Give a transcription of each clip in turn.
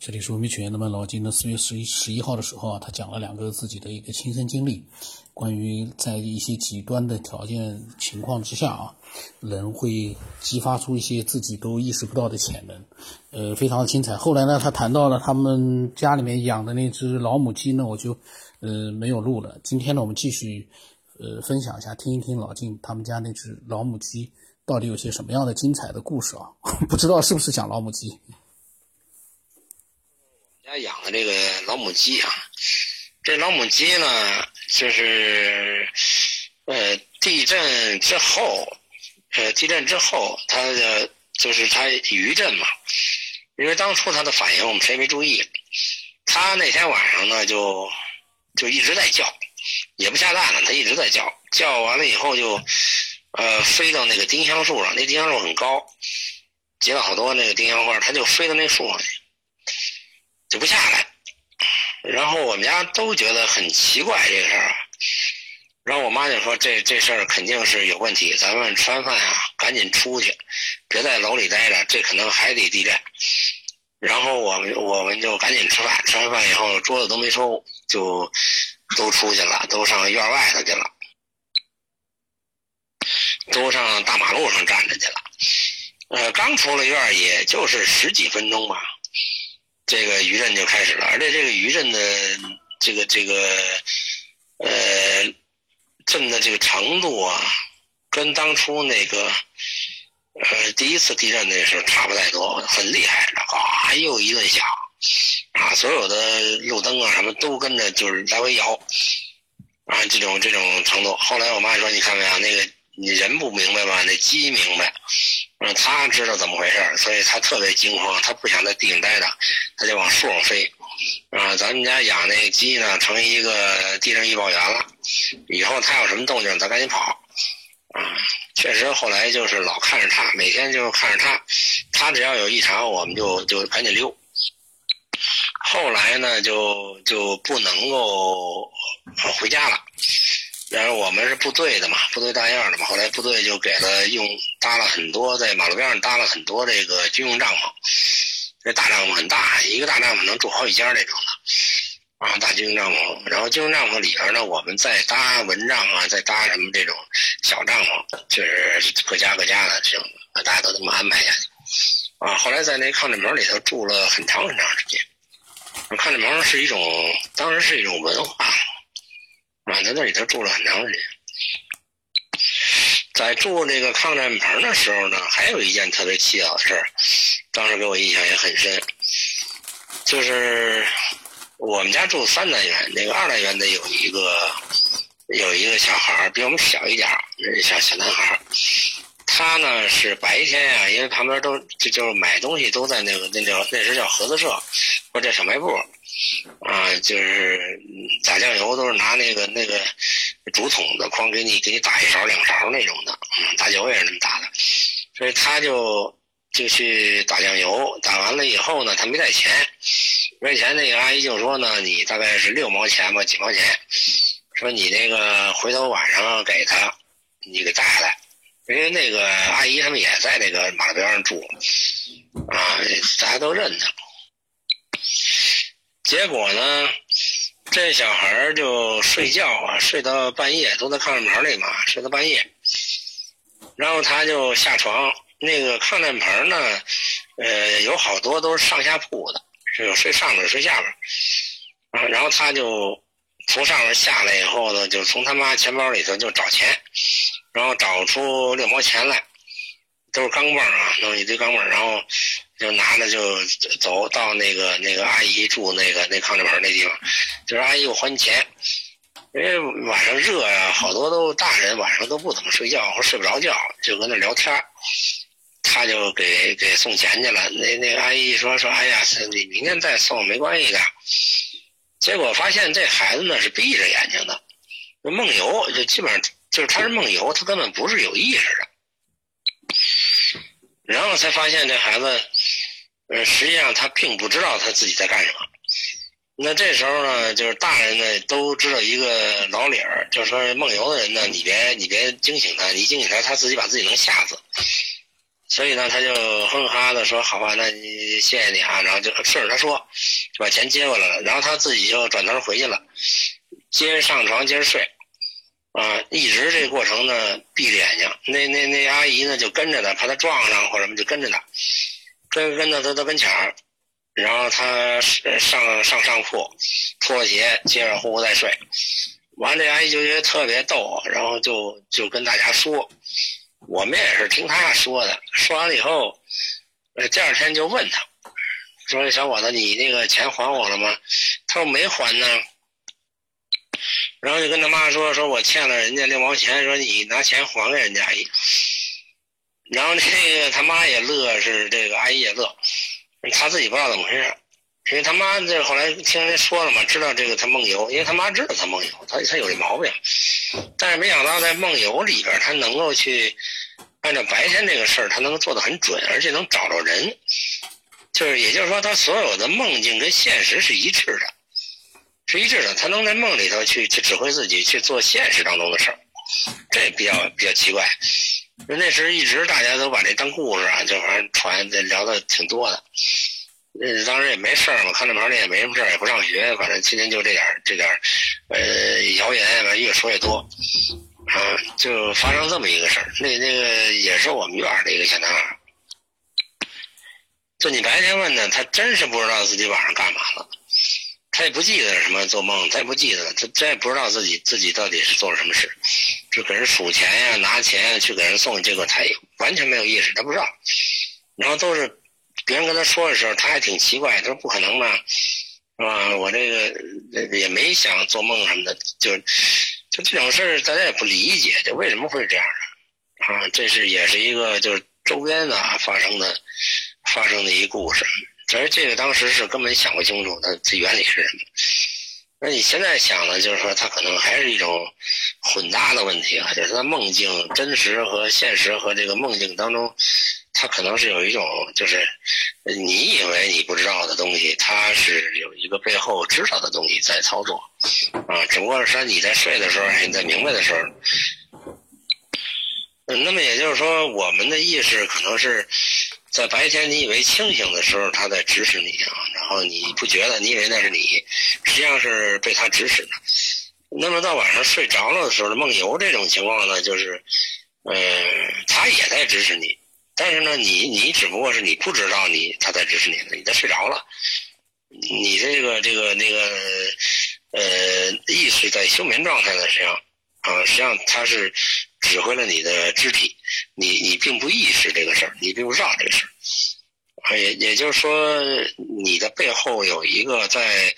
这里是文明学院。那么老金呢？四月十一十一号的时候啊，他讲了两个自己的一个亲身经历，关于在一些极端的条件情况之下啊，人会激发出一些自己都意识不到的潜能，呃，非常的精彩。后来呢，他谈到了他们家里面养的那只老母鸡呢，我就呃没有录了。今天呢，我们继续呃分享一下，听一听老金他们家那只老母鸡到底有些什么样的精彩的故事啊？不知道是不是讲老母鸡？家养的这个老母鸡啊，这老母鸡呢，就是呃地震之后，呃地震之后，它的就是它余震嘛，因为当初它的反应我们谁也没注意，它那天晚上呢就就一直在叫，也不下蛋了，它一直在叫，叫完了以后就呃飞到那个丁香树上，那丁香树很高，结了好多那个丁香花，它就飞到那树上去。就不下来，然后我们家都觉得很奇怪这个事儿，然后我妈就说这这事儿肯定是有问题，咱们吃完饭啊赶紧出去，别在楼里待着，这可能还得地震。然后我们我们就赶紧吃饭，吃完饭以后桌子都没收，就都出去了，都上院外头去了，都上大马路上站着去了。呃，刚出了院也就是十几分钟吧。这个余震就开始了，而且这个余震的这个这个呃震的这个程度啊，跟当初那个呃第一次地震那时候差不太多，很厉害，啊又一顿响，啊所有的路灯啊什么都跟着就是来回摇，啊这种这种程度。后来我妈说，你看没有那个。你人不明白吧？那鸡明白，嗯，他知道怎么回事所以他特别惊慌，他不想在地上待着，他就往树上飞。啊，咱们家养那个鸡呢，成一个地震预报员了。以后他有什么动静，咱赶紧跑。啊，确实，后来就是老看着他，每天就看着他，他只要有异常，我们就就赶紧溜。后来呢，就就不能够回家了。然后我们是部队的嘛，部队大院的嘛。后来部队就给了用搭了很多，在马路边上搭了很多这个军用帐篷。这大帐篷很大，一个大帐篷能住好几家那种的，啊，大军用帐篷。然后军用帐篷里边呢，我们再搭蚊帐啊，再搭什么这种小帐篷，就是各家各家的这种，大家都这么安排下去。啊，后来在那抗震棚里头住了很长很长时间。抗震棚是一种，当然是一种文化。啊，在那里头住了很长时间。在住这个抗战棚的时候呢，还有一件特别蹊跷的事儿，当时给我印象也很深。就是我们家住三单元，那个二单元的有一个有一个小孩儿，比我们小一点儿，小小男孩儿。他呢是白天呀，因为旁边都就就是买东西都在那个那叫那时叫合作社或者小卖部。啊，就是打酱油都是拿那个那个竹筒子哐给你给你打一勺两勺那种的，嗯，打酒也是那么打的，所以他就就去打酱油，打完了以后呢，他没带钱，没带钱，那个阿姨就说呢，你大概是六毛钱吧，几毛钱，说你那个回头晚上给他，你给带下来，因为那个阿姨他们也在那个马路边上住，啊，大家都认得。结果呢，这小孩就睡觉啊，睡到半夜，都在抗战棚里嘛，睡到半夜。然后他就下床，那个抗战棚呢，呃，有好多都是上下铺的，有睡上面睡下边。啊，然后他就从上面下来以后呢，就从他妈钱包里头就找钱，然后找出六毛钱来，都是钢镚啊，弄一堆钢镚，然后。就拿着就走到那个那个阿姨住那个那炕头盆那地方，就是阿姨我还你钱，因为晚上热呀，好多都大人晚上都不怎么睡觉或睡不着觉，就搁那聊天他就给给送钱去了。那那个阿姨说说，哎呀，你明天再送没关系的。结果发现这孩子呢是闭着眼睛的，梦游就基本上就是他是梦游，他根本不是有意识的。然后才发现这孩子。呃，实际上他并不知道他自己在干什么。那这时候呢，就是大人呢都知道一个老理儿，就是说梦游的人呢，你别你别惊醒他，你惊醒他，他自己把自己能吓死。所以呢，他就哼哈的说：“好吧，那你谢谢你啊。”然后就顺着他说，就把钱接过来了。然后他自己就转头回去了，接着上床接着睡，啊，一直这过程呢闭着眼睛。那那那阿姨呢就跟着他，怕他撞上或者什么就跟着他，跟跟到他他跟前儿，然后他上上上铺脱了鞋，接着呼呼再睡。完了，这阿姨就觉得特别逗，然后就就跟大家说。我们也是听他说的，说完了以后，第二天就问他，说：“小伙子，你那个钱还我了吗？”他说：“没还呢。”然后就跟他妈说：“说我欠了人家六毛钱，说你拿钱还给人家阿姨。”然后这个他妈也乐，是这个阿姨也乐，他自己不知道怎么回事，因为他妈这后来听人说了嘛，知道这个他梦游，因为他妈知道他梦游，他他有这毛病，但是没想到在梦游里边，他能够去。按照白天这个事儿，他能够做得很准，而且能找着人，就是也就是说，他所有的梦境跟现实是一致的，是一致的。他能在梦里头去去指挥自己去做现实当中的事儿，这比较比较奇怪。那时一直大家都把这当故事啊，就反正传聊的挺多的。那当时也没事儿嘛，看这盘儿也没什么事儿，也不上学，反正天天就这点这点呃，谣言，反正越说越多。啊，就发生这么一个事儿，那那个也是我们院儿的一个小男孩。就你白天问他，他真是不知道自己晚上干嘛了，他也不记得什么做梦，他也不记得，他真也不知道自己自己到底是做了什么事，就给人数钱呀、拿钱去给人送，结果他也完全没有意识，他不知道。然后都是别人跟他说的时候，他还挺奇怪，他说不可能吧，是吧？我这个也没想做梦什么的，就。就这种事儿，大家也不理解，就为什么会这样呢？啊，这是也是一个就是周边的发生的发生的一故事。实这个当时是根本想不清楚它这原理是什么。那你现在想呢，就是说它可能还是一种混搭的问题啊，就是它梦境真实和现实和这个梦境当中。它可能是有一种，就是你以为你不知道的东西，它是有一个背后知道的东西在操作，啊，只不过是说你在睡的时候，你在明白的时候，那么也就是说，我们的意识可能是在白天你以为清醒的时候，他在指使你啊，然后你不觉得，你以为那是你，实际上是被他指使的。那么到晚上睡着了的时候，梦游这种情况呢，就是，呃，他也在指使你。但是呢，你你只不过是你不知道你他在指使你，你在睡着了，你这个这个那个呃意识在休眠状态呢，实际上啊，实际上他是指挥了你的肢体，你你并不意识这个事儿，你并不知道这个事儿，也也就是说，你的背后有一个在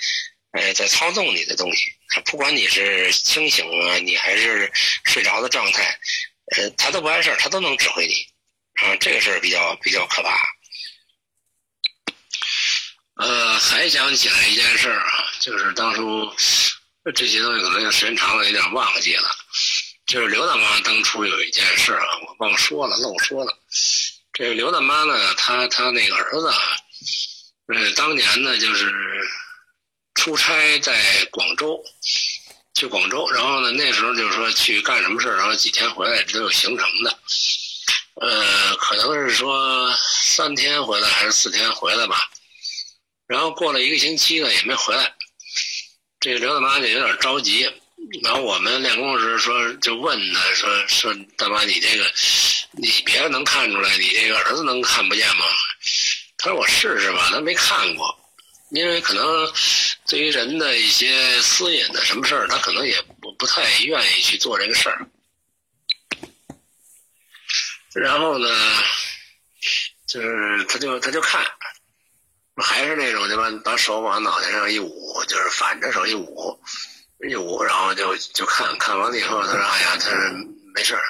呃在操纵你的东西，不管你是清醒啊，你还是睡着的状态，呃，他都不碍事儿，他都能指挥你。啊，这个事儿比较比较可怕。呃，还想起来一件事儿啊，就是当初这些东西可能时间长了有点忘记了。就是刘大妈当初有一件事啊，我忘说了，漏说了。这个刘大妈呢，她她那个儿子，呃，当年呢就是出差在广州，去广州，然后呢那时候就是说去干什么事儿，然后几天回来都有行程的。呃，可能是说三天回来还是四天回来吧，然后过了一个星期呢也没回来，这个刘大妈就有点着急，然后我们练功时说就问他说说大妈你这个你别人能看出来你这个儿子能看不见吗？他说我试试吧，他没看过，因为可能对于人的一些私隐的什么事儿，他可能也不不太愿意去做这个事儿。然后呢，就是他就他就看，还是那种就把把手往脑袋上一捂，就是反着手一捂，一捂，然后就就看看完了以后，他说：“哎呀，他说没事儿，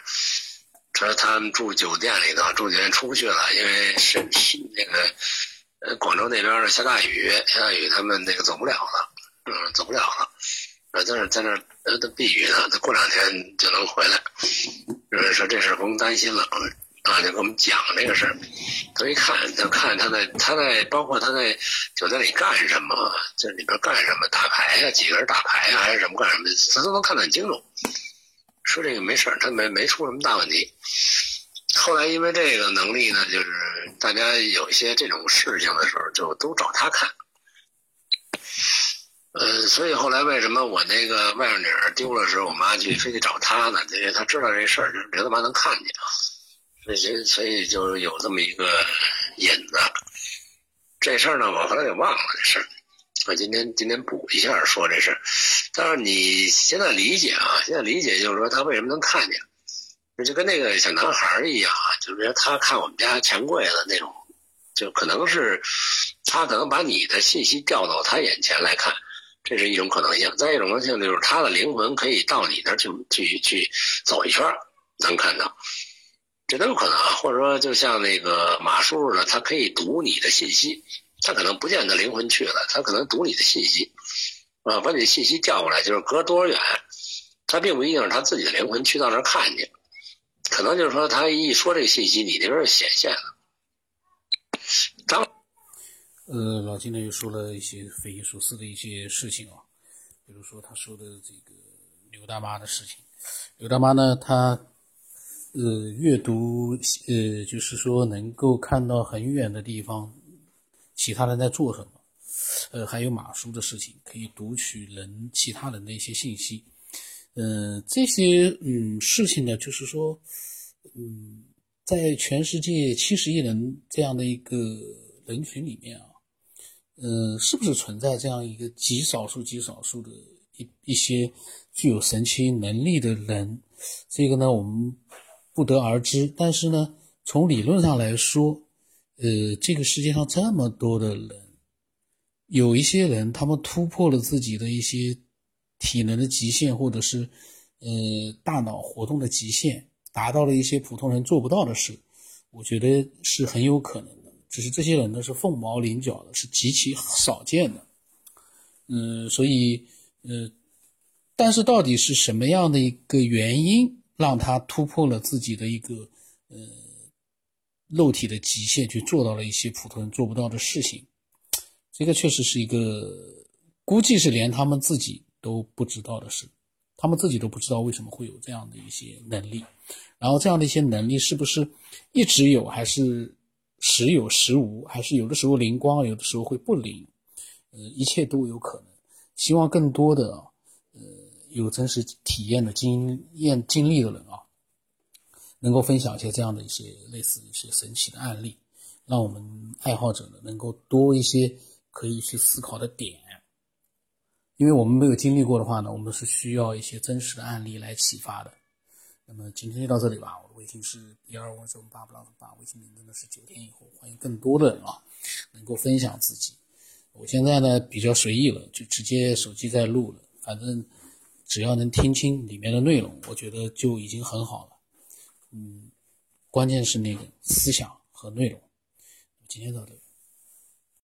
他说他们住酒店里头，住酒店出不去了，因为是是那个呃广州那边的下大雨，下大雨他们那个走不了了，嗯，走不了了，呃，在那在那呃避雨呢，他过两天就能回来。”就是说这事不用担心了，啊，就给我们讲这个事儿。他一看，他看他在他在包括他在酒店里干什么，这里边干什么，打牌呀，几个人打牌呀，还是什么干什么，他都能看得很清楚。说这个没事儿，他没没出什么大问题。后来因为这个能力呢，就是大家有一些这种事情的时候，就都找他看。呃，所以后来为什么我那个外甥女儿丢了时候，我妈去非得找他呢？因为她知道这事儿，就是刘大妈能看见，所以所以就有这么一个引子。这事儿呢，我后来给忘了这事儿。我今天今天补一下说这事儿。但是你现在理解啊，现在理解就是说他为什么能看见，就跟那个小男孩一样啊，就是说他看我们家钱柜的那种，就可能是他可能把你的信息调到他眼前来看。这是一种可能性，再一种可能性就是他的灵魂可以到你那儿去去去走一圈，能看到，这都有可能啊。或者说，就像那个马叔似的，他可以读你的信息，他可能不见得灵魂去了，他可能读你的信息，啊，把你的信息调过来，就是隔多少远，他并不一定是他自己的灵魂去到那儿看见，可能就是说他一说这个信息，你那边显现了，当。呃，老金呢又说了一些匪夷所思的一些事情啊，比如说他说的这个刘大妈的事情。刘大妈呢，她呃阅读呃，就是说能够看到很远的地方，其他人在做什么，呃，还有马叔的事情，可以读取人其他人的一些信息。嗯，这些嗯事情呢，就是说，嗯，在全世界七十亿人这样的一个人群里面啊。嗯，是不是存在这样一个极少数、极少数的一一些具有神奇能力的人？这个呢，我们不得而知。但是呢，从理论上来说，呃，这个世界上这么多的人，有一些人他们突破了自己的一些体能的极限，或者是呃大脑活动的极限，达到了一些普通人做不到的事，我觉得是很有可能的。只是这些人呢是凤毛麟角的，是极其少见的，嗯，所以，呃，但是到底是什么样的一个原因让他突破了自己的一个呃肉体的极限，去做到了一些普通人做不到的事情？这个确实是一个估计是连他们自己都不知道的事，他们自己都不知道为什么会有这样的一些能力，然后这样的一些能力是不是一直有，还是？时有时无，还是有的时候灵光，有的时候会不灵，呃，一切都有可能。希望更多的呃有真实体验的经验经历的人啊，能够分享一些这样的一些类似一些神奇的案例，让我们爱好者呢能够多一些可以去思考的点。因为我们没有经历过的话呢，我们是需要一些真实的案例来启发的。那么今天就到这里吧。我的微信是一二五九八不拉八，微信名字呢是九天以后。欢迎更多的人啊，能够分享自己。我现在呢比较随意了，就直接手机在录了。反正只要能听清里面的内容，我觉得就已经很好了。嗯，关键是那个思想和内容。今天到这里。